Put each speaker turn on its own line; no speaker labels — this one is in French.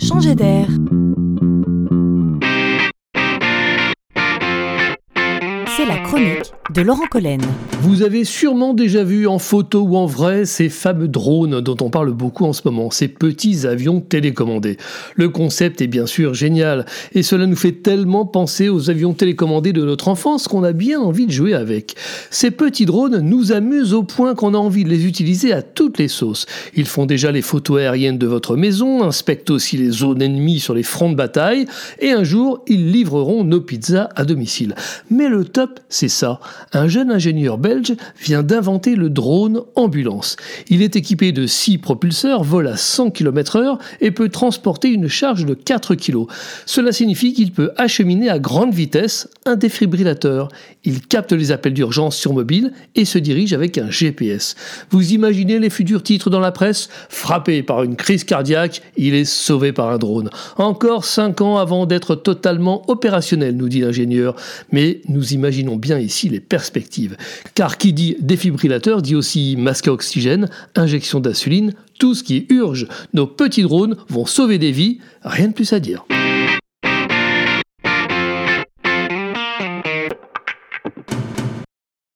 changer d'air. C'est la chronique de Laurent Collen.
Vous avez sûrement déjà vu en photo ou en vrai ces fameux drones dont on parle beaucoup en ce moment, ces petits avions télécommandés. Le concept est bien sûr génial et cela nous fait tellement penser aux avions télécommandés de notre enfance qu'on a bien envie de jouer avec. Ces petits drones nous amusent au point qu'on a envie de les utiliser à toutes les sauces. Ils font déjà les photos aériennes de votre maison, inspectent aussi les zones ennemies sur les fronts de bataille et un jour ils livreront nos pizzas à domicile. Mais le top, c'est ça un jeune ingénieur belge vient d'inventer le drone ambulance. Il est équipé de 6 propulseurs, vole à 100 km/h et peut transporter une charge de 4 kg. Cela signifie qu'il peut acheminer à grande vitesse un défibrillateur. Il capte les appels d'urgence sur mobile et se dirige avec un GPS. Vous imaginez les futurs titres dans la presse? Frappé par une crise cardiaque, il est sauvé par un drone. Encore 5 ans avant d'être totalement opérationnel, nous dit l'ingénieur. Mais nous imaginons bien ici les perspectives. Car qui dit défibrillateur dit aussi masque à oxygène, injection d'insuline, tout ce qui urge. Nos petits drones vont sauver des vies, rien de plus à dire.